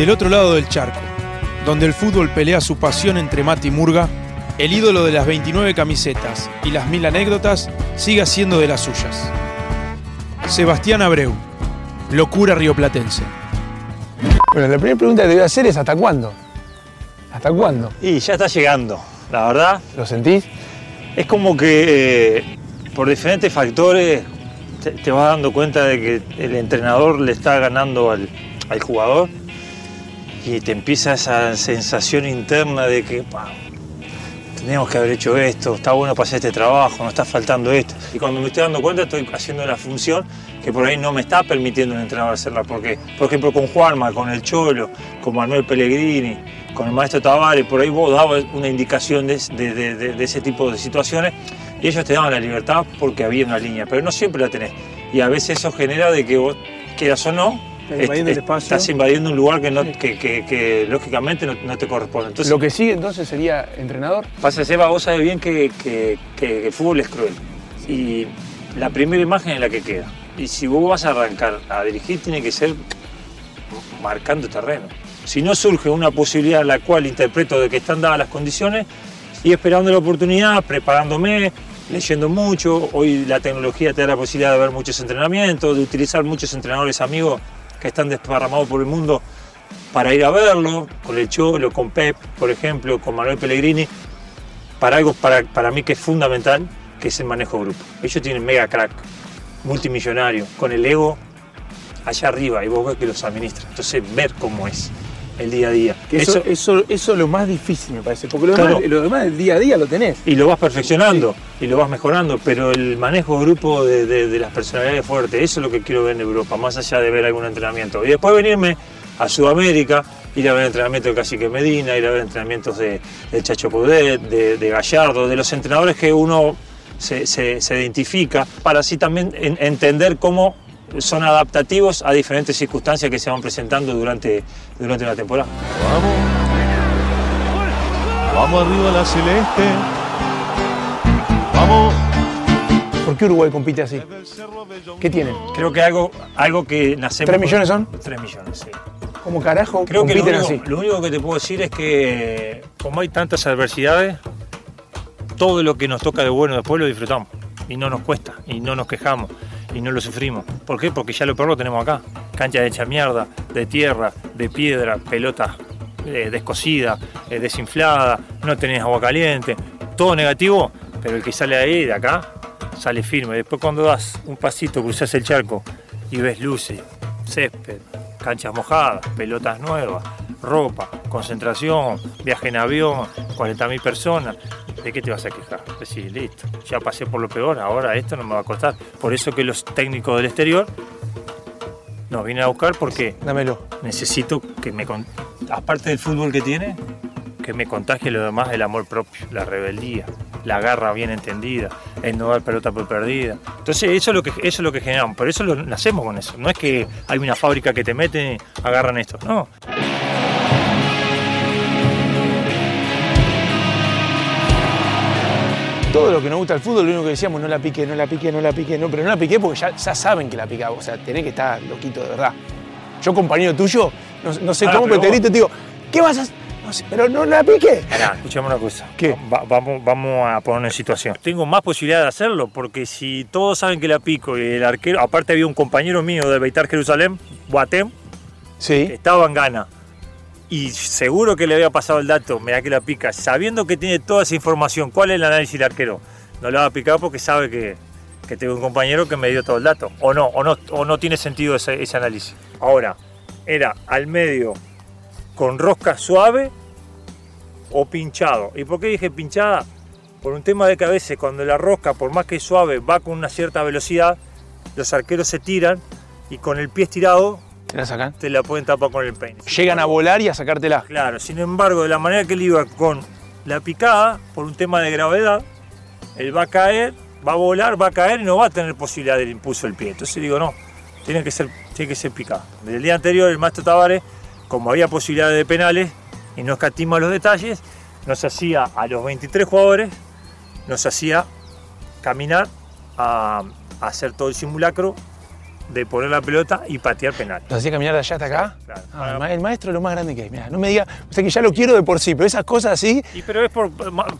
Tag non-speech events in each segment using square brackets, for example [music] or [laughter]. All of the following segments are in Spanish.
Del otro lado del charco, donde el fútbol pelea su pasión entre mate y murga, el ídolo de las 29 camisetas y las mil anécdotas sigue siendo de las suyas. Sebastián Abreu, locura rioplatense. Bueno, la primera pregunta que te voy a hacer es ¿hasta cuándo? ¿Hasta cuándo? Y ya está llegando, la verdad. ¿Lo sentís? Es como que eh, por diferentes factores te, te vas dando cuenta de que el entrenador le está ganando al, al jugador y te empieza esa sensación interna de que "Pa, teníamos que haber hecho esto, está bueno para hacer este trabajo, nos está faltando esto. Y cuando me estoy dando cuenta estoy haciendo la función que por ahí no me está permitiendo el entrenador hacerla. Porque, por ejemplo, con Juanma, con el Cholo, con Manuel Pellegrini, con el maestro Tavares, por ahí vos dabas una indicación de, de- de- de- ese tipo de situaciones y ellos te daban la libertad porque había una línea, pero no siempre la tenés. Y a veces eso genera de que vos, quieras o no, invadiendo est- el espacio. estás invadiendo un lugar que, no, que, que- que lógicamente no, no te corresponde. Entonces, Lo que sigue entonces sería entrenador. Pasa, Seba, vos sabés bien que, que- que el fútbol es cruel. Y la primera imagen es la que queda. Y si vos vas a arrancar a dirigir, tiene que ser marcando terreno. Si no surge una posibilidad en la cual interpreto de que están dadas las condiciones, y esperando la oportunidad, preparándome, leyendo mucho. Hoy la tecnología te da la posibilidad de ver muchos entrenamientos, de utilizar muchos entrenadores amigos que están desparramados por el mundo para ir a verlo, con el Cholo, con Pep, por ejemplo, con Manuel Pellegrini, para algo para, para mí que es fundamental, que es el manejo de grupo. Ellos tienen mega crack, multimillonario, con el ego allá arriba y vos ves que los administra. Entonces, ver cómo es el día a día. Que eso, eso, eso es lo más difícil, me parece. Porque lo demás, lo demás del día a día lo tenés. y lo vas perfeccionando y lo vas mejorando, pero el manejo de grupo de, de- de las personalidades fuertes, eso es lo que quiero ver en Europa, más allá de ver algún entrenamiento. Y después venirme a Sudamérica, ir a ver entrenamientos de Cacique Medina, ir a ver entrenamientos de, de Chacho Coudet, de, de Gallardo, de los entrenadores que uno se, se- se identifica, para así también en- entender cómo son adaptativos a diferentes circunstancias que se van presentando durante, durante la temporada. Vamos. Vamos arriba la celeste. Vamos. ¿Por qué Uruguay compite así? ¿Qué tienen? Creo que algo, algo que nacemos... ¿Tres millones son? Tres millones, sí. ¿Cómo carajo Creo que lo compiten único, así? lo único que te puedo decir es que como hay tantas adversidades, todo lo que nos toca de bueno después lo disfrutamos. Y no nos cuesta, y no nos quejamos, y no lo sufrimos. ¿Por qué? Porque ya lo peor lo tenemos acá. Cancha hecha mierda, de tierra, de piedra, pelota eh, descosida, eh, desinflada, no tenés agua caliente, todo negativo, pero el que sale de ahí, de acá, sale firme. Después cuando das un pasito, cruzas el charco y ves luces, césped, canchas mojadas, pelotas nuevas, ropa, concentración, viaje en avión, 40.000 personas. ¿De qué te vas a quejar? Decís, listo, ya pasé por lo peor, ahora esto no me va a costar. Por eso que los técnicos del exterior nos vienen a buscar porque Dámelo. necesito que me, aparte del fútbol que tiene, que me contagie lo demás el amor propio, la rebeldía, la garra bien entendida, el no dar pelota por perdida. Entonces eso es lo que, eso es lo que generamos, por eso lo nacemos con eso. No es que hay una fábrica que te meten y agarran esto, no. Todo lo que nos gusta el fútbol, lo único que decíamos, no la pique, no la pique, no la pique, no, pero no la piqué porque ya, ya saben que la picaba. O sea, tenés que estar loquito de verdad. Yo, compañero tuyo, no, no sé cómo, pero pero te grito y te digo, ¿qué vas a hacer? No sé, pero no la piqué. Pará, escuchame una cosa. ¿Qué? Va- vamos, vamos a poner en situación. Tengo más posibilidad de hacerlo porque si todos saben que la pico y el arquero, aparte había un compañero mío de Beitar Jerusalén, Guatem, que Sí. estaba en gana y seguro que le había pasado el dato, mira que la pica, sabiendo que tiene toda esa información, ¿cuál es el análisis del arquero? No la va a picar porque sabe que, que tengo un compañero que me dio todo el dato. O no, o no, o no tiene sentido ese, ese análisis. Ahora, era al medio con rosca suave o pinchado. ¿Y por qué dije pinchada? Por un tema de que a veces cuando la rosca, por más que suave, va con una cierta velocidad, los arqueros se tiran y con el pie estirado ¿Te la sacan? te la pueden tapar con el peine. Llegan a volar y a sacártela. Claro, sin embargo, de la manera que él iba con la picada, por un tema de gravedad, él va a caer, va a volar, va a caer y no va a tener posibilidad del impulso del pie. Entonces digo, no, tiene que ser, tiene que ser picada. Desde el día anterior, el maestro Tavares, como había posibilidades de penales y no escatima los detalles, nos hacía a los 23 jugadores, nos hacía caminar a, a hacer todo el simulacro de poner la pelota y patear penal. ¿Los hacía caminar de allá hasta acá? Claro. Ah, el ma- el maestro es lo más grande que hay. Mirá, no me diga, o sea que ya lo quiero de por sí, pero esas cosas así. Y pero es por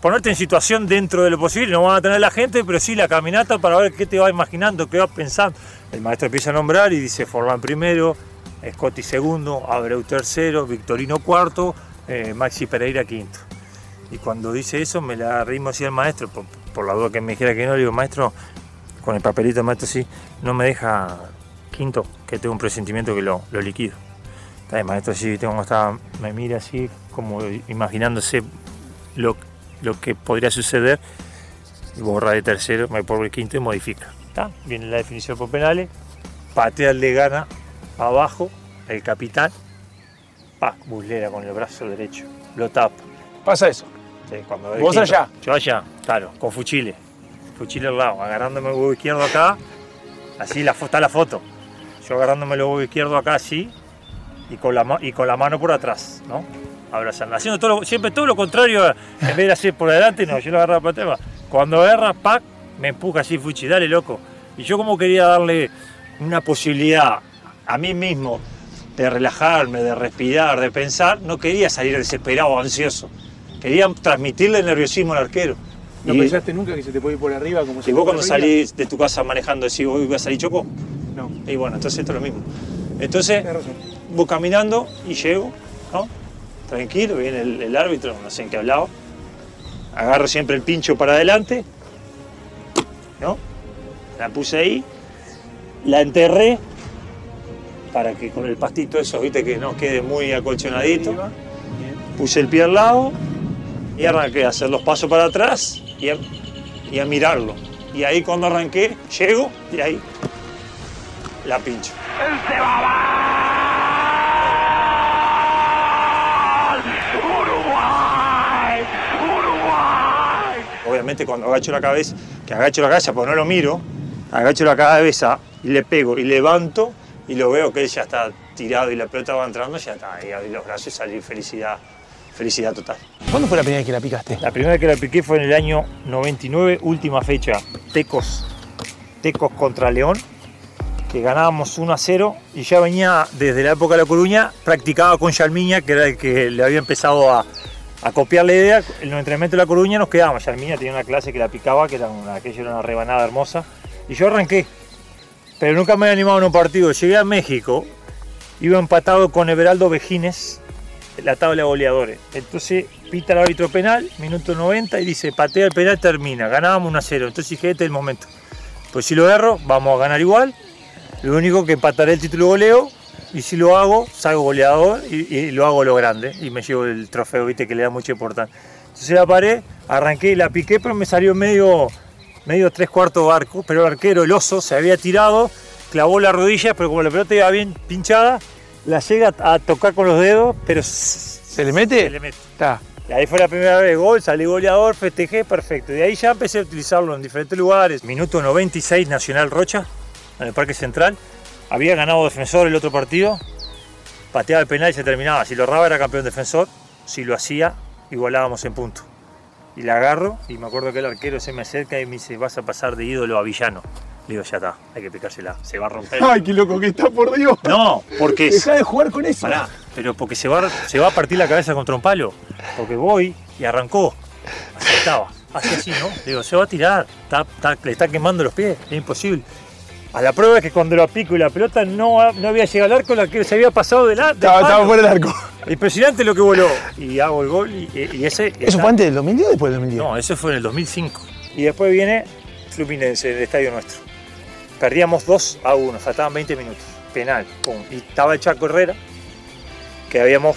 ponerte en situación dentro de lo posible, no van a tener la gente, pero sí la caminata para ver qué te va imaginando, qué vas pensando. El maestro empieza a nombrar y dice Forlán primero, Scotty segundo, Abreu tercero, Victorino cuarto, eh, Maxi Pereira quinto. Y cuando dice eso me la ritmo así al maestro, por, por la duda que me dijera que no, le digo, maestro, con el papelito, maestro, sí, no me deja quinto, que tengo un presentimiento que lo, lo liquido. Bien, maestro, sí, tengo está, me mira así, como imaginándose lo, lo que podría suceder, borra de tercero, me pongo el quinto y modifica. ¿Está? Viene la definición por penales, patea el de gana abajo, el capitán, pa, buslera con el brazo derecho, lo tapa. Pasa eso. Sí, cuando el ¿Vos quinto. allá? Yo allá, claro, con fuchile. Fuchile al lado, agarrándome el huevo izquierdo acá, así la, está la foto. Yo agarrándome el huevo izquierdo acá así y con la, y con la mano por atrás, ¿no? Abrazando, haciendo todo lo- siempre todo lo contrario, en vez de hacer por adelante, no, yo lo agarraba para atrás. Cuando agarra, pac, me empuja así, fuchi, dale loco. Y yo como quería darle una posibilidad a mí mismo de relajarme, de respirar, de pensar, no quería salir desesperado, ansioso. Quería transmitirle el nerviosismo al arquero. ¿No Y- pensaste nunca que se te puede ir por arriba como si vos cuando salís de tu casa manejando decís, hoy voy a salir choco, No, y bueno, entonces esto es lo mismo. Entonces, voy caminando y llego, ¿no? Tranquilo, viene el, el árbitro, no sé en qué hablaba. Agarro siempre el pincho para adelante, ¿no? La puse ahí, la enterré para que con el pastito eso, viste, que no quede muy acolchonadito. Puse el pie al lado y arranqué a hacer los pasos para atrás y a, y a mirarlo. Y ahí cuando arranqué, llego y ahí la pincho. Obviamente cuando agacho la cabeza, que agacho la cabeza porque no lo miro, agacho la cabeza y le pego y levanto y lo veo que él ya está tirado y la pelota va entrando, ya está ahí, abrí los brazos y salí felicidad, felicidad total. ¿Cuándo fue la primera vez que la picaste? La primera vez que la piqué fue en el año 99, última fecha, Tecos, Tecos contra León, que ganábamos 1 a 0 y ya venía desde la época de La Coruña, practicaba con Yalmiña, que era el que le había empezado a, copiar la idea. En los entrenamientos de La Coruña nos quedábamos, Yalmiña tenía una clase que la picaba, que era una, aquello era una rebanada hermosa, y yo arranqué, pero nunca me había animado en un partido. Llegué a México, iba empatado con Everaldo Vejines, la tabla de goleadores. Entonces pita el árbitro penal, minuto 90 y dice, patea el penal, termina, ganábamos 1 a 0. Entonces dije, este es el momento. Pues si lo erro, vamos a ganar igual. Lo único que empataré el título de goleo y si lo hago, salgo goleador y, y lo hago lo grande y me llevo el trofeo, viste, que le da mucha importancia. Entonces la paré, arranqué y la piqué, pero me salió medio, medio tres cuartos barco, pero el arquero, el oso, se había tirado, clavó la rodilla, pero como la pelota iba bien pinchada, la llega a tocar con los dedos, pero ¿Se le mete? se le mete. Está. Y ahí fue la primera vez gol, salí goleador, festejé, perfecto. De ahí ya empecé a utilizarlo en diferentes lugares. Minuto 96, Nacional Rocha, en el Parque Central. Había ganado defensor el otro partido, pateaba el penal y se terminaba. Si lo erraba era campeón defensor, si lo hacía, igualábamos en punto. Y la agarro y me acuerdo que el arquero se me acerca y me dice, vas a pasar de ídolo a villano. Le digo, ya está, hay que picársela, se va a romper. Ay, qué loco que está, por Dios. No, porque. Deja de jugar con eso. Pará, pero porque se va, se va a partir la cabeza contra un palo. Porque voy y arrancó. Así estaba. Así así, ¿no? Digo, se va a tirar. Está- está- le está quemando los pies. Es imposible. A la prueba es que cuando lo pico y la pelota no, no había llegado al arco, la que se había pasado de la. del Estaba, estaba fuera del arco. Impresionante lo que voló. Y hago el gol y, y ese. ¿Eso fue antes del 2010 o después del 2010? No, eso fue en el 2005. Y después viene Fluminense, el estadio nuestro. Perdíamos 2 a 1, faltaban 20 minutos. Penal, pum. Y estaba el Chaco Herrera, que habíamos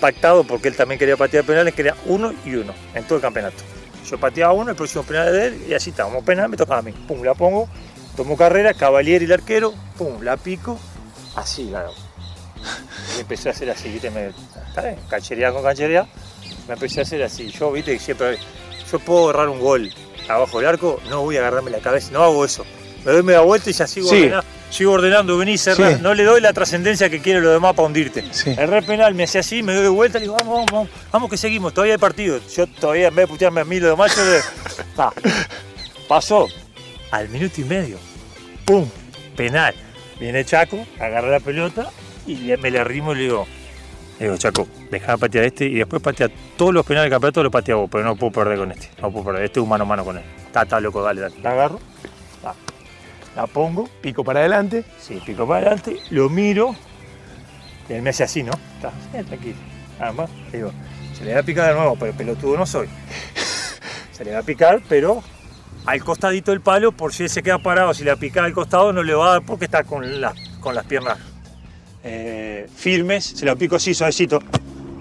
pactado porque él también quería patear penales, que era uno y uno en todo el campeonato. Yo pateaba uno, el próximo penal de él, y así estábamos. Penal me tocaba a mí. Pum, la pongo, tomo carrera, Cavalieri el arquero, pum, la pico, así la. [laughs] Y empecé a hacer así, ¿viste? Me, ¿está bien? Cancherear con cancherear. Me empecé a hacer así. Yo, ¿viste? que Siempre. Yo puedo agarrar un gol abajo del arco, no voy a agarrarme la cabeza, no hago eso. Me doy media vuelta y ya sigo, Sí. ordenando, sigo ordenando, vení, cerrá. Sí. No le doy la trascendencia que quiere lo demás para hundirte. Sí. El re penal me hace así, me doy vuelta y digo, vamos, vamos, vamos, vamos que seguimos, todavía hay partido. Yo todavía, en vez de putearme a mí lo demás, yo le... Ta. [laughs] Pasó al minuto y medio. ¡Pum! Penal. Viene Chaco, agarra la pelota y me le arrimo y le digo, le digo, Chaco, deja de patear este y después patea todos los penales del campeonato, los patea vos, pero no puedo perder con este. No puedo perder, este es un mano a mano con él. Está, está loco, dale, dale. La agarro, la, la pongo, Pico para adelante. sí, pico para adelante, lo miro, y él me hace así, ¿no? Está, eh, tranquilo. Nada más, le digo, se le va a picar de nuevo, pero pelotudo no soy. [laughs] se le va a picar, pero al costadito del palo, por si él se queda parado, si le pica al costado, no le va a dar porque está con, la- con las piernas eh, firmes, se lo pico así, suavecito,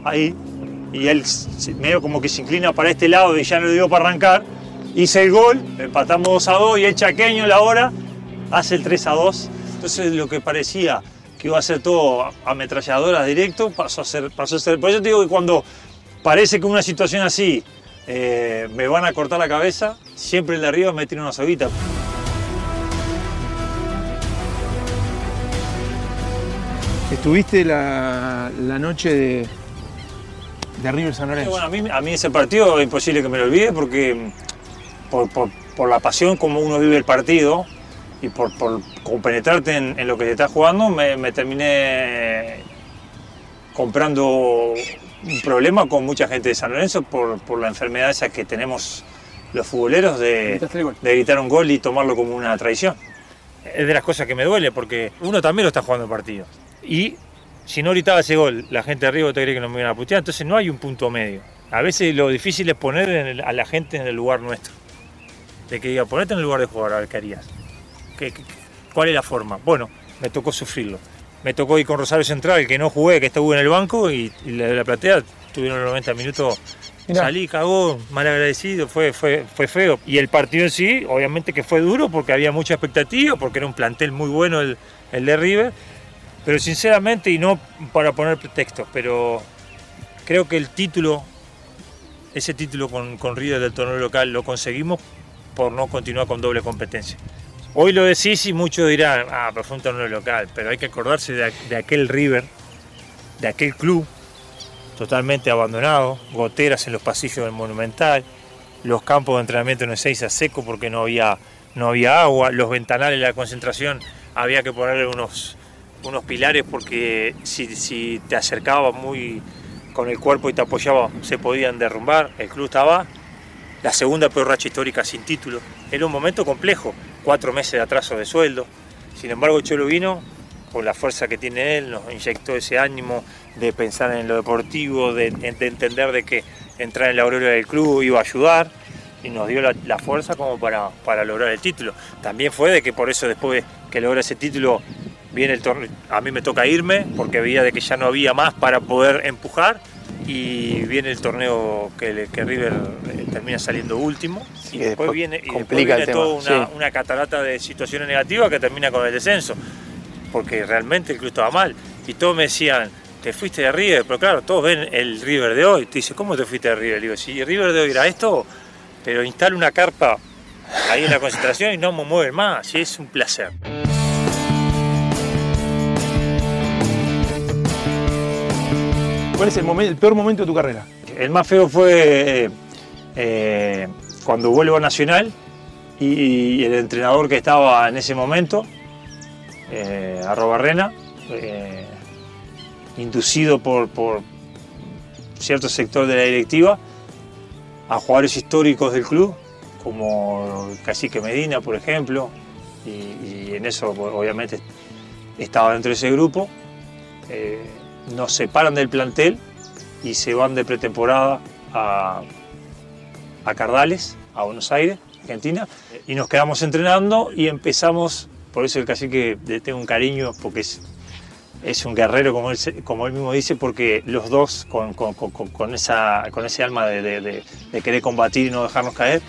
ahí, y él medio como que se inclina para este lado y ya no le dio para arrancar. Hice el gol, empatamos 2 a 2 y el chaqueño la hora hace el 3 a 2. Entonces lo que parecía que iba a ser todo ametralladoras directo pasó a ser, pasó a ser. Por eso te digo que cuando parece que una situación así eh, me van a cortar la cabeza, siempre el de arriba me tira una soguita. Estuviste la, la noche de, de River San Y Lorenzo. bueno, a mí, a mí ese partido es imposible que me lo olvide porque mm, por, por- por la pasión como uno vive el partido y por, por compenetrarte en, en lo que te está jugando, me, me terminé comprando un problema con mucha gente de San Lorenzo por, por la enfermedad esa que tenemos los futboleros de, de gritar un gol y tomarlo como una traición. Es de las cosas que me duele porque uno también lo está jugando el partido. Y si no gritaba ese gol, la gente de arriba te cree que no me iban a putear, entonces no hay un punto medio. A veces lo difícil es poner en el- a la gente en el lugar nuestro. De que diga, ponete en el lugar de jugador, a ver qué harías. ¿Qué- qué- ¿Cuál es la forma? Bueno, me tocó sufrirlo. Me tocó ir con Rosario Central, que no jugué, que estuvo en el banco, y, y la, la platea tuvieron los 90 minutos. Mirá. Salí, cagó, mal agradecido, fue, fue, fue feo. Y el partido en sí, obviamente que fue duro porque había mucha expectativa, porque era un plantel muy bueno el, el de River. Pero sinceramente, y no para poner pretextos, pero creo que el título, ese título con, con River del torneo local, lo conseguimos por no continuar con doble competencia. Hoy lo decís y muchos dirán, ah, pero fue un local, pero hay que acordarse de, de aquel River, de aquel club totalmente abandonado, goteras en los pasillos del Monumental, los campos de entrenamiento en Ezeiza seco porque no había, no había agua, los ventanales de la concentración había que ponerle unos, unos pilares porque si, si te acercabas muy con el cuerpo y te apoyaba se podían derrumbar, el club estaba la segunda peor racha histórica sin título, era un momento complejo, cuatro meses de atraso de sueldo, sin embargo Cholo vino con la fuerza que tiene él, nos inyectó ese ánimo de pensar en lo deportivo, de, de entender de que entrar en la aureola del club iba a ayudar y nos dio la, fuerza como para, para lograr el título. También fue de que por eso después que logra ese título viene el torneo, a mí me toca irme porque veía de que ya no había más para poder empujar y viene el torneo que, que River eh, termina saliendo último Sí, y después viene, y después viene tema, toda una, sí. una catarata de situaciones negativas que termina con el descenso porque realmente el club estaba mal. Y todos me decían, te fuiste de River, pero claro, todos ven el River de hoy. Te dice, ¿cómo te fuiste de River? Le digo, si River de hoy era esto, pero instala una carpa ahí en la concentración y no me mueven más. Y es un placer. ¿Cuál es el, peor momento de tu carrera? El más feo fue eh, cuando vuelvo a Nacional y, el entrenador que estaba en ese momento, eh, Arrobarrena, eh, inducido por, cierto sector de la directiva a jugadores históricos del club, como Cacique Medina, por ejemplo, y, en eso obviamente estaba dentro de ese grupo. Eh, nos separan del plantel y se van de pretemporada a, a Cardales, a Buenos Aires, Argentina, y nos quedamos entrenando y empezamos, por eso el cacique le tengo un cariño, porque es, es un guerrero, como él, como él mismo dice, porque los dos con, con- esa, con ese alma de, de- querer combatir y no dejarnos caer,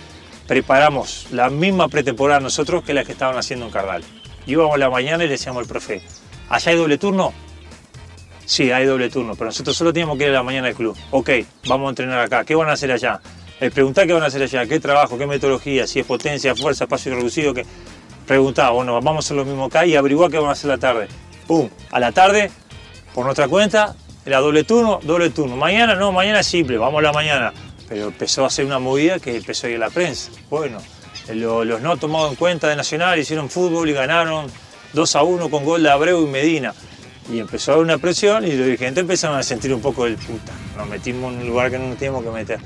preparamos la misma pretemporada nosotros que la que estaban haciendo en Cardales. Íbamos la mañana y le decíamos al profe, ¿allá hay doble turno? Sí, hay doble turno, pero nosotros solo teníamos que ir a la mañana al club. Ok, vamos a entrenar acá. ¿Qué van a hacer allá? El preguntar qué van a hacer allá, qué trabajo, qué metodología, si es potencia, fuerza, espacio reducido, que preguntaba, bueno, vamos a hacer lo mismo acá y averiguar qué van a hacer la tarde. Pum, a la tarde, por nuestra cuenta, era doble turno, doble turno. Mañana no, mañana es simple, vamos a la mañana. Pero empezó a hacer una movida que empezó a ir a la prensa. Bueno, lo- los no tomados en cuenta de Nacional hicieron fútbol y ganaron 2 a 1 con gol de Abreu y Medina. Y empezó a haber una presión y los dirigentes empezaron a sentir un poco del puta. Nos metimos en un lugar que no nos teníamos que meter.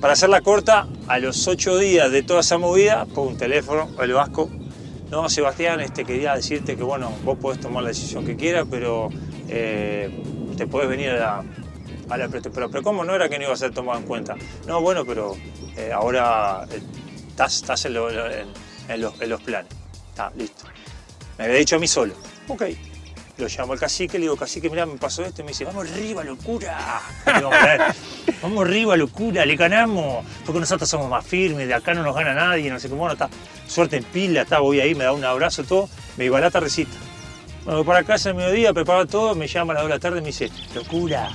Para hacerla corta, a los 8 días de toda esa movida, pongo un teléfono, el Vasco. No, Sebastián, este, quería decirte que bueno, vos podés tomar la decisión que quieras, pero eh, te podés venir a la, a pero, pero ¿cómo no era que no iba a ser tomado en cuenta? No, bueno, pero eh, ahora eh, estás, estás en, lo- en- en los, en los planes. Está, listo. Me había dicho a mí solo. Ok. Lo llamo al cacique, le digo, cacique, mirá, me pasó esto. Y me dice, vamos arriba, locura. [laughs] Digo, "Mirá, vamos arriba, locura, le ganamos. Porque nosotros somos más firmes, de acá no nos gana nadie, no sé cómo. Bueno, está, suerte en pila, está, voy ahí, me da un abrazo, todo. Me iba a la tardecita. Bueno, voy para casa al mediodía, preparo todo, me llama a las 2 de la tarde y me dice, locura,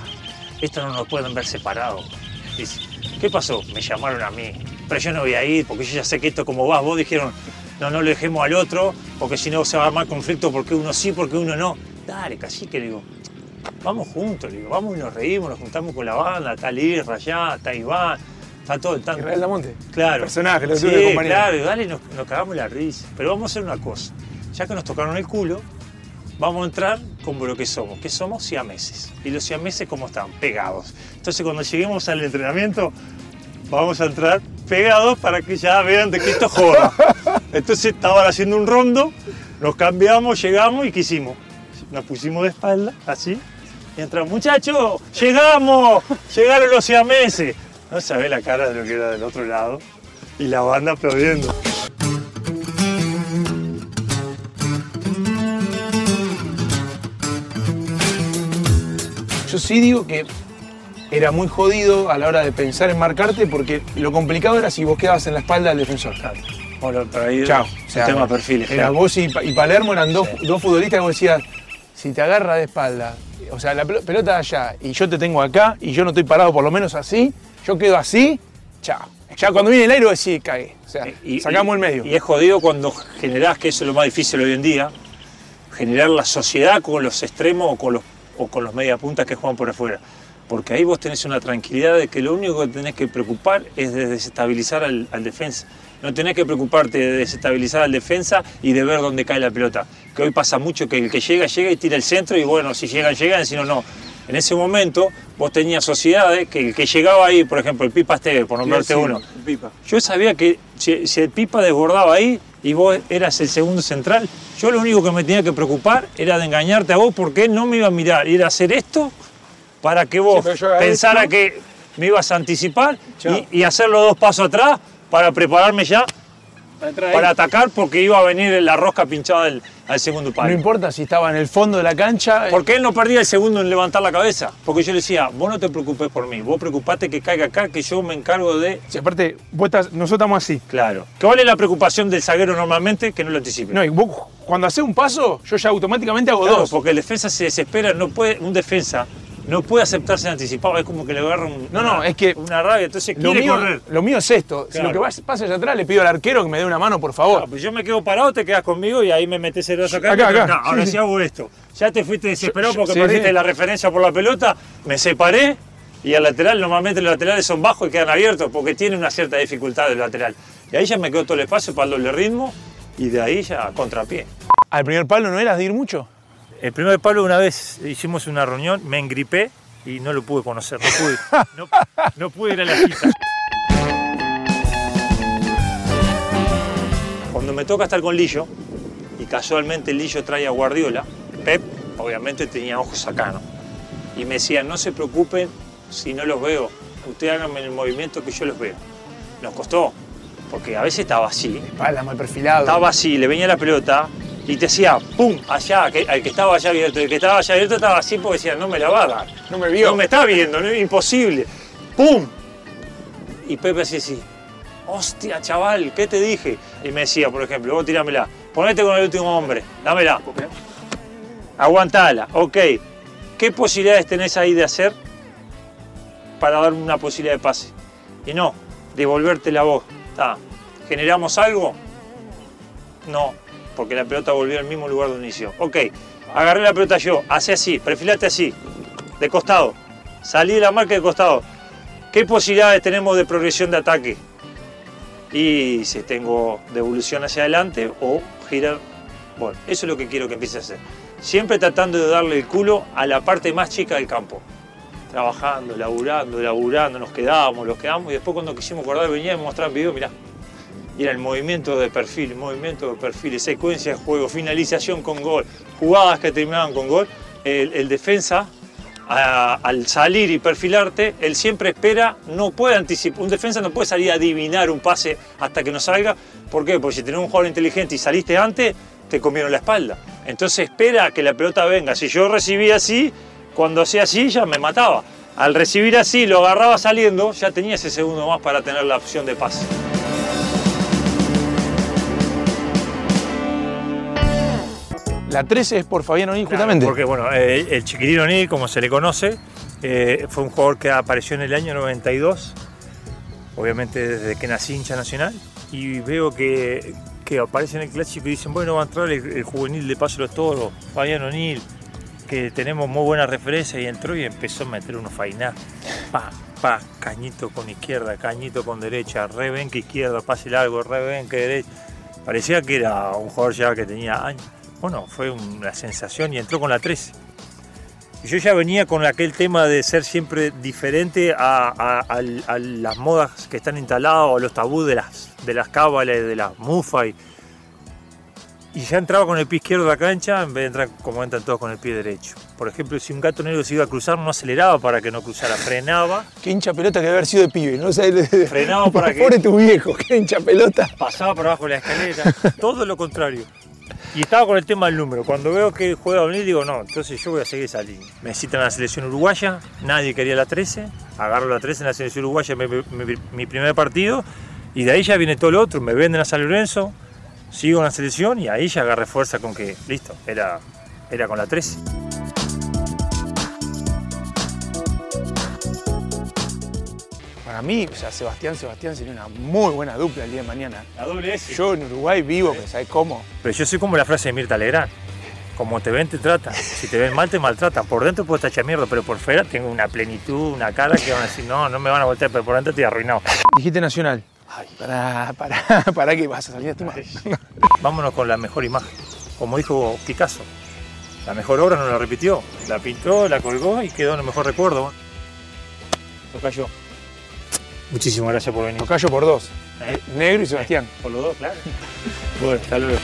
esto no nos pueden ver separados. Dice, ¿qué pasó? Me llamaron a mí, pero yo no voy a ir porque yo ya sé que esto como vas, vos dijeron, no, no lo dejemos al otro, porque si no se va a armar conflicto porque uno sí, porque uno no. Dale, cacique, le digo, vamos juntos, le digo, vamos y nos reímos, nos juntamos con la banda, está Lirra allá, está Iván, está todo el tanto. Israel Damonte. Claro. Personaje, lo sí, de compañero. claro, y dale, nos, nos cagamos la risa. Pero vamos a hacer una cosa. Ya que nos tocaron el culo, vamos a entrar como lo que somos, que somos siameses. Y los siameses, ¿cómo están? Pegados. Entonces, cuando lleguemos al entrenamiento, vamos a entrar pegados para que ya vean de que esto joda. [laughs] Entonces, estaban haciendo un rondo, nos cambiamos, llegamos y ¿qué hicimos? Nos pusimos de espalda, así, y entramos, muchachos, llegamos, llegaron los siameses. No sabés la cara de lo que era del otro lado. Y la banda aplaudiendo. Yo sí digo que era muy jodido a la hora de pensar en marcarte porque lo complicado era si vos quedabas en la espalda del defensor. Bueno, para ahí Chao. el tema perfiles. Era claro. vos y, y Palermo eran dos, dos futbolistas que vos decías, si te agarra de espalda, o sea, la pelo- pelota allá y yo te tengo acá y yo no estoy parado por lo menos así, yo quedo así, chao. Ya cuando viene el aire decís, cagué. O sea, Y- sacamos y- el medio. Y es jodido cuando generás, que eso es lo más difícil hoy en día, generar la sociedad con los extremos o con los, o con los mediapuntas que juegan por afuera. Porque ahí vos tenés una tranquilidad de que lo único que tenés que preocupar es de desestabilizar al, al defensa. No tenés que preocuparte de desestabilizar al defensa y de ver dónde cae la pelota. Que hoy pasa mucho que el que llega, llega y tira el centro y bueno, si llegan, llegan, si no, no. En ese momento vos tenías sociedades que el que llegaba ahí, por ejemplo, el Pipa Esteve, por nombrarte uno, yo sabía que si, si el Pipa desbordaba ahí y vos eras el segundo central, yo lo único que me tenía que preocupar era de engañarte a vos porque él no me iba a mirar, ir a hacer esto para que vos Sí, pensara esto. que me ibas a anticipar y, y hacer los dos pasos atrás para prepararme ya para atacar porque iba a venir la rosca pinchada del, al segundo No palo. importa si estaba en el fondo de la cancha. eh, Porque él no perdía el segundo en levantar la cabeza. Porque yo le decía, vos no te preocupes por mí, vos preocupate que caiga acá, que yo me encargo de si aparte, vos estás- nosotros estamos así. Claro. ¿Cuál es la preocupación del zaguero normalmente? Que no lo anticipe. No, y vos cuando haces un paso, yo ya automáticamente hago Claro, dos. porque el defensa se desespera, no puede, un defensa no puede aceptarse anticipado, es como que le agarra un- No, no, una, es que una rabia, entonces Lo mío, correr. lo mío es esto. Si lo que pasa allá atrás, le pido al arquero que me dé una mano, por favor. Pues yo me quedo parado, te quedas conmigo y ahí me metes el brazo acá. Acá, acá. No, ahora Sí, sí, hago esto. Ya te fuiste desesperado porque sí, perdiste sí. la referencia por la pelota, me separé y al lateral, normalmente los laterales son bajos y quedan abiertos porque tiene una cierta dificultad el lateral. Y ahí ya me quedó todo el espacio para el doble ritmo y de ahí ya contrapié. Al primer palo no eras de ir mucho. El primer palo una vez hicimos una reunión, me engripé y no lo pude conocer, no pude, no, no pude ir a la cita. Cuando me toca estar con Lillo, y casualmente Lillo trae a Guardiola, Pep obviamente tenía ojos acá, ¿no? Y me decía, no se preocupen si no los veo, ustedes háganme el movimiento que yo los veo. Nos costó, porque a veces estaba así, Espalda mal perfilado. estaba así, le venía la pelota y te hacía pum, allá, que, al que estaba allá abierto. El que estaba allá abierto estaba así porque decía, no me la va a dar. No me vio. No me está viendo, no imposible. ¡Pum! Y Pepe hacía así, hostia, chaval, ¿qué te dije? Y me decía, por ejemplo, vos tirámela, ponete con el último hombre, dámela. Aguantala, ok. ¿Qué posibilidades tenés ahí de hacer para dar una posibilidad de pase? Y no, devolverte la voz. ¿Generamos algo? No, porque la pelota volvió al mismo lugar donde inició. Ok, agarré la pelota yo, hace así, perfilate así, de costado. Salí de la marca de costado. ¿Qué posibilidades tenemos de progresión de ataque? Y si tengo devolución hacia adelante o girar Bueno, eso es lo que quiero que empiece a hacer. Siempre tratando de darle el culo a la parte más chica del campo. Trabajando, laburando, laburando, nos quedábamos, los quedamos y después cuando quisimos acordar venía y me mostraban video, mirá. Era el movimiento de perfil, movimiento de perfil, secuencia de juego, finalización con gol, jugadas que terminaban con gol. El, el defensa a- al salir y perfilarte, él siempre espera, no puede anticipar, un defensa no puede salir a adivinar un pase hasta que no salga. ¿Por qué? Porque si tenés un jugador inteligente y saliste antes, te comieron la espalda. Entonces espera a que la pelota venga. Si yo recibía así, cuando hacía así ya me mataba. Al recibir así, lo agarraba saliendo, ya tenía ese segundo más para tener la opción de pase. La 13 es por Fabián O'Neill, justamente. Porque bueno, eh, el chiquilino O'Neill, como se le conoce, eh, fue un jugador que apareció en el año 92, obviamente desde que nací hincha nacional, y veo que, que aparece en el clásico y dicen, bueno, va a entrar el, el juvenil de Paso de los Toros, Fabián O'Neill, que tenemos muy buena referencia, y entró y empezó a meter unos fainá, pa, pa, cañito con izquierda, cañito con derecha, rebenque izquierda, pase largo, rebenque derecha. Parecía que era un jugador ya que tenía años. Bueno, fue una sensación y entró con la 13. Y Yo ya venía con aquel tema de ser siempre diferente a, a- al- a las modas que están instaladas o los tabús de las, de las cábalas, de las mufas. Y, y ya entraba con el pie izquierdo de la cancha en vez de entrar como entran todos con el pie derecho. Por ejemplo, si un gato negro se iba a cruzar, no aceleraba para que no cruzara, frenaba, Qué hincha pelota que debe haber sido de pibe, ¿no? O sea, Frenado para que- Pobre tu viejo, qué hincha pelota. pasaba por abajo de la escalera, [laughs] todo lo contrario. Y estaba con el tema del número. Cuando veo que juega O'Neill, digo, no, entonces yo voy a seguir esa línea. Me necesitan la selección uruguaya, nadie quería la 13, agarro la 13 en la selección uruguaya, mi primer partido, y de ahí ya viene todo lo otro. Me venden a San Lorenzo, sigo en la selección y ahí ya agarré fuerza con que, listo, era, era con la 13. Para mí, o sea, Sebastián, Sebastián sería una muy buena dupla el día de mañana. La doble S. Yo en Uruguay vivo, pero ¿sabes cómo? Pero yo soy como la frase de Mirta Legrand. Como te ven, te tratan. Si te ven mal, te maltratan. Por dentro puedo estar hecha mierda, pero por fuera tengo una plenitud, una cara que van a decir, no, no me van a voltear, pero por dentro estoy arruinado. Dijiste Nacional. Para, para, para qué vas a salir lastimado. Vámonos con la mejor imagen. Como dijo Picasso, la mejor obra no la repitió. La pintó, la colgó y quedó en el mejor recuerdo. Tocayo, muchísimas gracias por venir. Tocayo por dos. Eh, Negro y Sebastián. Por los dos, claro. [laughs] Bueno, hasta luego.